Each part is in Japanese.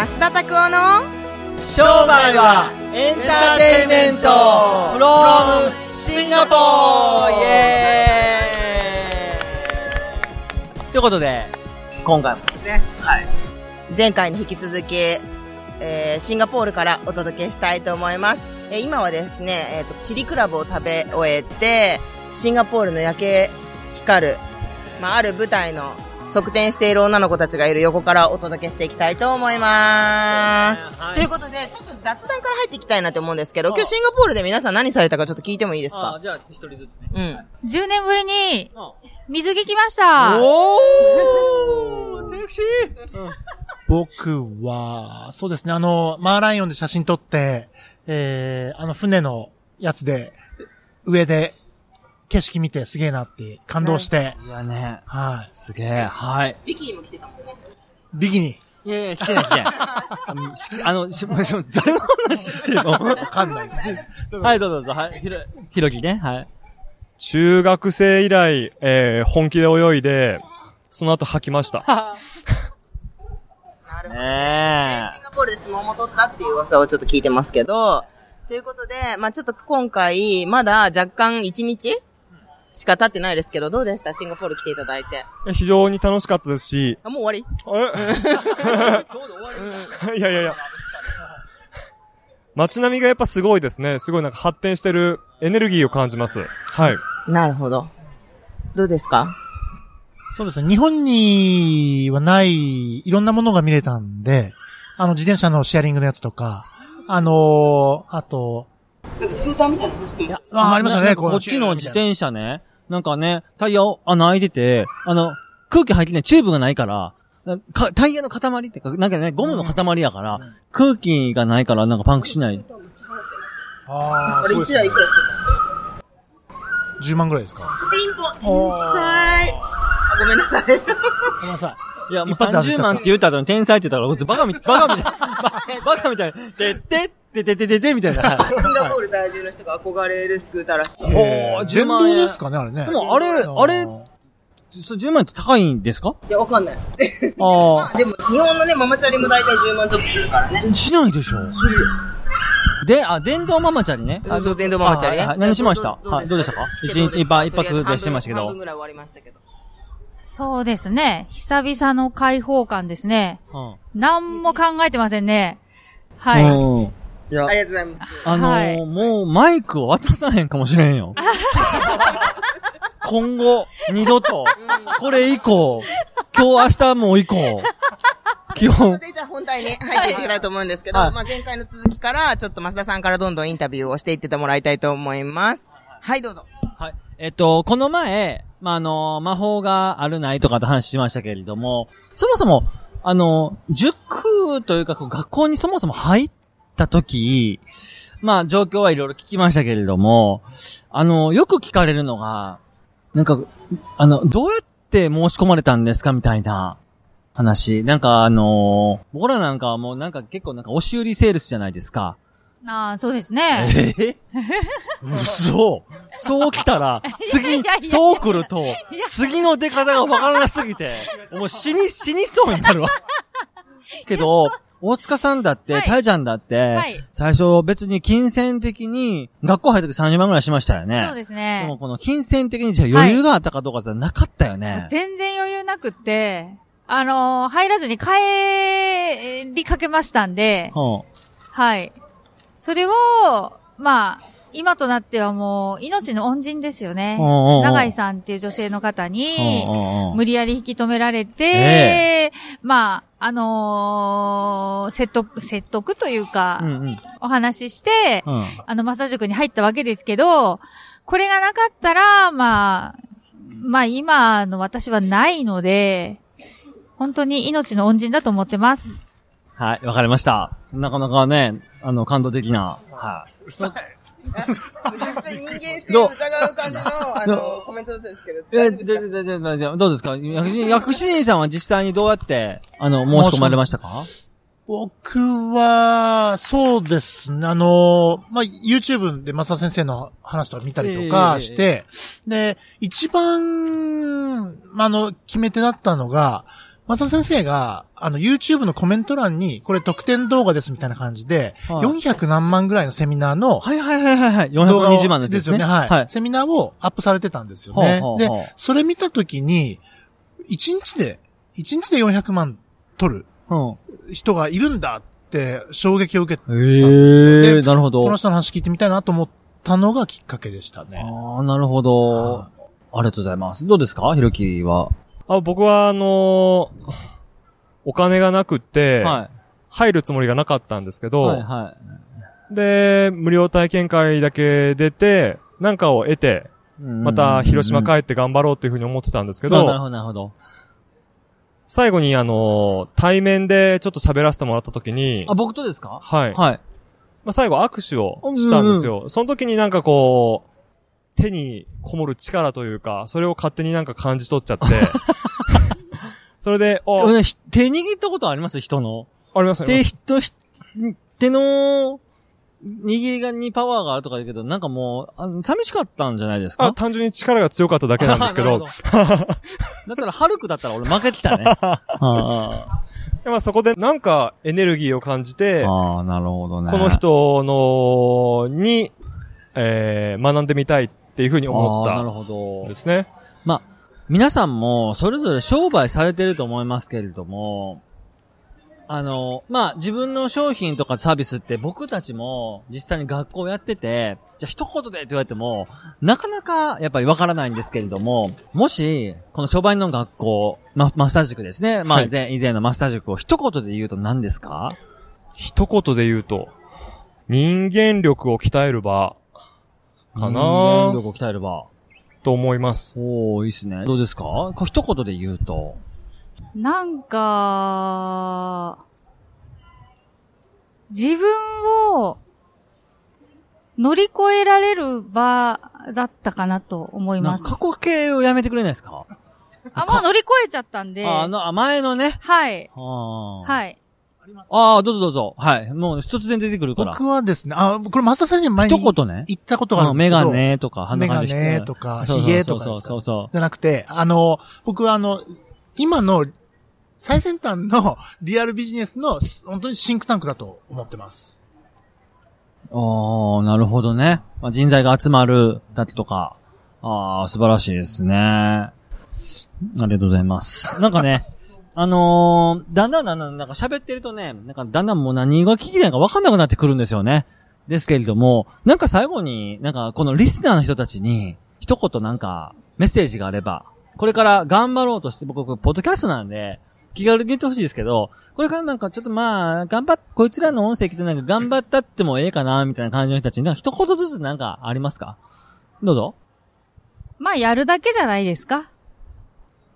増田拓夫の商売はエンターテインメント from シンガポーイエーイということで、今回もですね、はい。前回に引き続き、えーシンガポールからお届けしたいと思います。えー今はですね、えっ、と、チリクラブを食べ終えて、シンガポールの夜景光る、まあ、ある舞台の側転している女の子たちがいる横からお届けしていきたいと思います。はいということで、ちょっと雑談から入っていきたいなと思うんですけど、今日シンガポールで皆さん何されたかちょっと聞いてもいいですか？あじゃあ、一人ずつね。うん。10年ぶりにあ水着来ました。おーセクシー僕は、そうですね、あの、マーライオンで写真撮って、えー、あの船のやつで、上で景色見てすげえなって感動して、いやね、はい。すげえ、はい。ビキニも着てたもんね。ビキニ、いやいや、来てない来てない。あの、しあの、し、し誰の話してんの？わかんないです。はい、どうぞどうぞ。はい、ひろ、ひろきね。はい。中学生以来、えー本気で泳いで、その後吐きました。なるほど。ねシンガポールで相撲も取ったっていう噂をちょっと聞いてますけど、ということで、まあちょっと今回、まだ若干1日しか経ってないですけど、どうでした？シンガポール来ていただいて。え非常に楽しかったですし、あ、もう終わり？え いやいやいや。街並みがやっぱすごいですね。すごいなんか発展してるエネルギーを感じます。はい。なるほど。どうですか？そうですね、日本にはない、いろんなものが見れたんで、あの、自転車のシェアリングのやつとか、あのーあと、スクーターみたいなの走ってますあ、ありましたね、こっちの自転車ね、なんかね、タイヤを穴開いてて、あの、空気入ってないチューブがないから、かタイヤの塊ってか、なんかね、ゴムの塊やから、空気がないからなんかパンクしない。ああ、これ1そうですね。台いくらするか10万ぐらいですか？ピンポン。天才あ、ごめんなさい。ごめんなさい。いや、もう一発で外し30ちゃった。万って言った後に天才って言ったら、こいつバカみ、バカみたいバカみたい。な、てってってててててみたいな。シンガポール在住の人が憧れるスクーターらしい。ほう、10電万円。動ですかね、あれね。でもあれあれそれ10万円って高いんですか？いや、わかんない。あ でも、日本のね、ママチャリも大体10万ちょっとするからね。あ。しないでしょで、あ、電動ママチャリね。あ、そう、電動ママチャリね。はいはい何しました？はい、どうでしたか？一日、一泊、一泊でしてましたけど半分。ぐらい終わりましたけど。そうですね。久々の開放感ですね。うん何も考えてませんね。はい。うん。いやあ、りがとうございます。あのーはいもうマイクを渡さへんかもしれんよ。今後、二度と、これ以降、今日明日もう以降、基本で、じゃあ本題に入っていきたいと思うんですけど、はいまあ前回の続きから、ちょっと増田さんからどんどんインタビューをしていっててもらいたいと思います。はい、どうぞ。はい。えっと、この前、まあ、あの、魔法があるないとかって話しましたけれども、そもそも、あの、塾というか、学校にそもそも入った時、まあ、状況はいろいろ聞きましたけれども、あの、よく聞かれるのが、なんか、あの、どうやって申し込まれたんですかみたいな話。なんか、あの僕らなんかはもうなんか結構なんか押し売りセールスじゃないですか。ああ、そうですね。ええ嘘そう来たら、次いやいやい、やそう来ると、次の出方がわからなすぎて、もう死に、死にそうになるわ。けど、大塚さんだって、はいタイちゃんだって、はい最初別に金銭的に、学校入った時30万ぐらいしましたよね。そうですでねも。この金銭的にじゃあ余裕があったかどうかじゃなかったよね。全然余裕なくって、あのー入らずに帰りかけましたんで、うんはい。それを、まあ、今となってはもう、命の恩人ですよね。永井さんっていう女性の方に、無理やり引き止められて、えまあ、あのー説得、説得というか、うんうんお話しして、うんあの、マッサージ塾に入ったわけですけど、これがなかったら、まあ、まあ今の私はないので、本当に命の恩人だと思ってます。はい、わかりました。なかなかね、あの、感動的な、はい。めちゃくちゃ人間性を疑う感じの、あの、コメントだったんですけど。え、大丈夫ですか？で、で、で、で、でどうですか？薬師人さんは実際にどうやって、あの、申し込まれましたか？僕は、そうですね。あの、まあ、YouTube で松田先生の話とか見たりとかして、で、一番、まああの、決め手だったのが、松田先生が、あの、YouTube のコメント欄に、これ特典動画ですみたいな感じで、はい400何万ぐらいのセミナーのはいはいはいはいはい。動画を420万のですね。よね。はい、はい。セミナーをアップされてたんですよね。ほうほうほうで、それ見たときに、1日で、1日で400万取るうん。人がいるんだって衝撃を受けて、ええでなるほど。この人の話聞いてみたいなと思ったのがきっかけでしたね。ああ、なるほど。はありがとうございます。どうですかひろきは。あ僕は、あのーお金がなくって、は入るつもりがなかったんですけい。ど、はいはで、無料体験会だけ出て、なんかを得て、い。また広島帰っって頑張ろうっていうふうに思ってたんですけど、けなるほど、なるほど。最後にあのー対面でちょっと喋らせてもらった時にあ、、僕とですか？はい。はい。まあ、最後握手をしたんですよ。その時になんかこう、手にこもる力というか、それを勝手になんか感じ取っちゃって、それで、あ、ねひ手握ったことあります？人の。あります手、ね。人、ひ手の、握りがにパワーがあるとか言うけど、なんかもう、あ寂しかったんじゃないですか？あ、単純に力が強かっただけなんですけど、なるほだったら、ハルクだったら俺負けてたね。でまあそこでなんかエネルギーを感じて、ああ、なるほどね。この人の、に、えー、学んでみたいっていうふうに思っああなるたほどんで。すね。まあ、皆さんもそれぞれ商売されてると思いますけれども、あの、まあ、自分の商品とかサービスって僕たちも実際に学校やってて、じゃあ一言でって言われても、なかなかやっぱりわからないんですけれども、もし、この商売の学校、ま、マスター塾ですね。まあ、はい前、以前のマスター塾を一言で言うと何ですか？一言で言うと、人間力を鍛える場、かな力を鍛えれば。と思います。おー、いいっすね。どうですか？こう一言で言うと。なんか、自分を乗り越えられる場だったかなと思いますなんか。過去形をやめてくれないですか？あ、もう乗り越えちゃったんで。あ、あの、あ前のね。はい。ははい。ああ、どうぞどうぞ。はい。もう突然出てくるから。僕はですね、あ、これ松田さんに前に一言ね。言ったことがあるうんですけど。ガネとか、鼻メガネとか、そうそうヒゲとかそうそうそう。じゃなくて、あの、僕はあの、今の最先端のリアルビジネスの本当にシンクタンクだと思ってます。ああ、なるほどね。まあ、人材が集まる、だとか。ああ、素晴らしいですね。ありがとうございます。なんかね、あのーだんだんだんだん、なんか喋ってるとね、なんかだんだんもう何が聞きたいか分かんなくなってくるんですよね。ですけれども、なんか最後に、なんかこのリスナーの人たちに、一言なんか、メッセージがあれば、これから頑張ろうとして、僕、ポッドキャストなんで、気軽に言ってほしいですけど、これからなんかちょっとまあ、頑張っ、こいつらの音声聞いてなんか頑張ったってもええかな、みたいな感じの人たちに、なんか一言ずつなんかありますか？どうぞ。まあ、やるだけじゃないですか。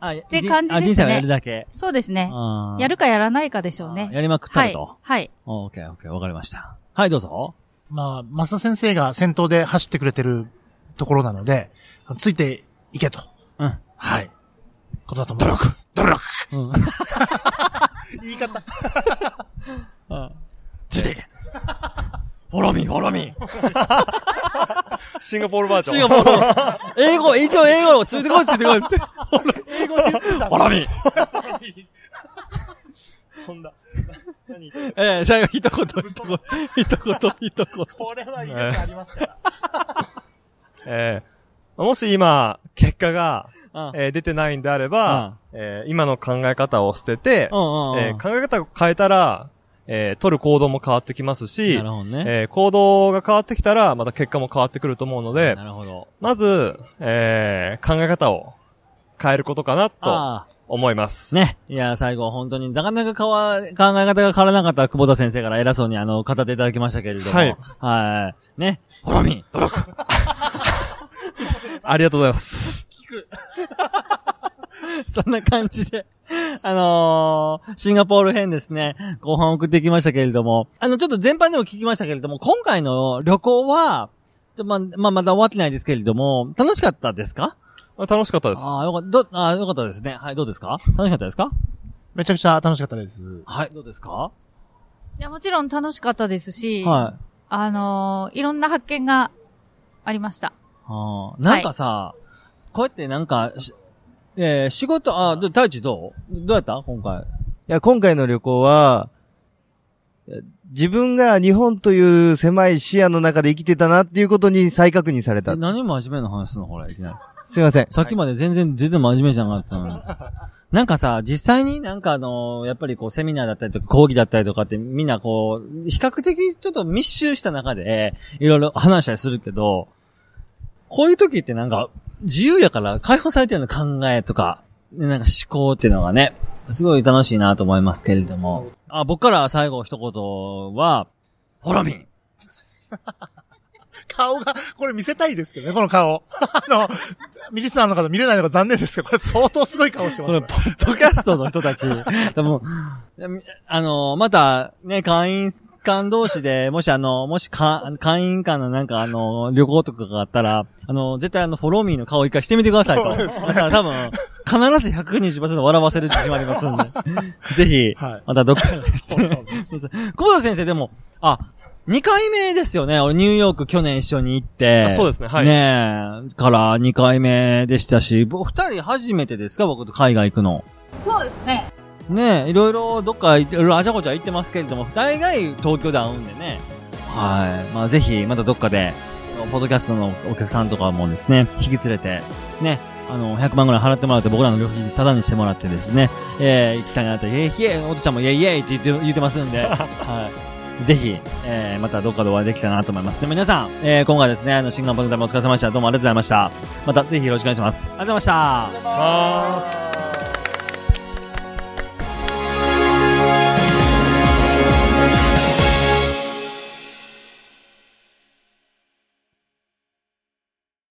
あ、て感じですねあ、人生はやるだけ。そうですね。やるかやらないかでしょうね。やりまくったはいると。。はい。オッケーオッケー、わかりました。はい、どうぞ。まあ、増田先生が先頭で走ってくれてるところなので、ついていけと。うん。はい。ことだと思います。努力うん。言い方。ついていけ。フォローミー、フォローミー。シンガポールバージョン。シンガポール。英語、一応英語、ついてこい、ついてこい。英語で言ってた。フォローミー。飛んだ。何？ええ最後、一言、一言、一言、一言。これは言い方ありますから。えーもし今、結果が、うんえー出てないんであれば、えー今の考え方を捨てて、えー考え方を変えたら、えー取る行動も変わってきますしね。えー行動が変わってきたら、また結果も変わってくると思うのでな、るほど。まず、えー考え方を変えることかなとあ思います。あ。ね。いや、最後、本当に、なかなか変わ、考え方が変わらなかった久保田先生から偉そうに、あの、語っていただきましたけれども。はい。はい。ね。フォローミー、努力。ありがとうございます。そんな感じで、あのーシンガポール編ですね、後半送ってきましたけれども、あの、ちょっと全般でも聞きましたけれども、今回の旅行は、ちょまあ、まあ、まだ終わってないですけれども、楽しかったですか？あ楽しかったです。ああ、よかった、ど、あーよかったですね。はい、どうですか？楽しかったですか？めちゃくちゃ楽しかったです。はい、どうですか？いや、もちろん楽しかったですし、はい。あのーいろんな発見がありました。あーなんかさ、こうやってなんか、しえー、仕事、あ、ど、太一どう？どうやった？今回。いや、今回の旅行は、自分が日本という狭い視野の中で生きてたなっていうことに再確認されたえ。何真面目な話すんの？ほら、いきなり。すいません。さっきまで全然、全然真面目じゃなかったのに。なんかさ、実際になんかあのやっぱりこうセミナーだったりとか講義だったりとかってみんなこう、比較的ちょっと密集した中で、いろいろ話したりするけど、こういう時ってなんか、自由やから解放されてるの考えとか、なんか思考っていうのがね、すごい楽しいなと思いますけれども。あ、僕から最後一言は、ホロミン顔が、これ見せたいですけどね、この顔。あの、ミリスナーの方見れないのが残念ですけど、これ相当すごい顔してますこれ、ねポ。ッドキャストの人たち、多分、あの、また、ね、会員間同士で、もしあの、もしか、会員間のなんかあの、旅行とかがあったら、あの、絶対あの、フォローミーの顔一回してみてくださいと。だから多分、必ず120%笑わせる自信はありますんで。ぜひ、はいまたどっかで ですね。そうそう久保田先生でも、あ、2回目ですよね。俺ニューヨーク去年一緒に行って。あそうですねはいねえ、から2回目でしたし、僕二人初めてですか？僕と海外行くの。そうですね。ねえ、いろいろどっかいろいろあちゃこちゃ行ってますけれども、大概東京で会うんでね。はい。まあぜひ、またどっかで、ポッドキャストのお客さんとかもですね、引き連れて、ね、あの、100万ぐらい払ってもらって僕らの旅費タダにしてもらってですね、えー、行きたいなって、イェイイェイ、おとちゃんもイェイイェイって言って、言ってますんで、はい。ぜひ、えー、またどっかでお会いできたらなと思います。でも皆さん、えー、今回ですね、あの、新幹線の旅もお疲れ様でした。どうもありがとうございました。またぜひよろしくお願いします。ありがとうございました。ます。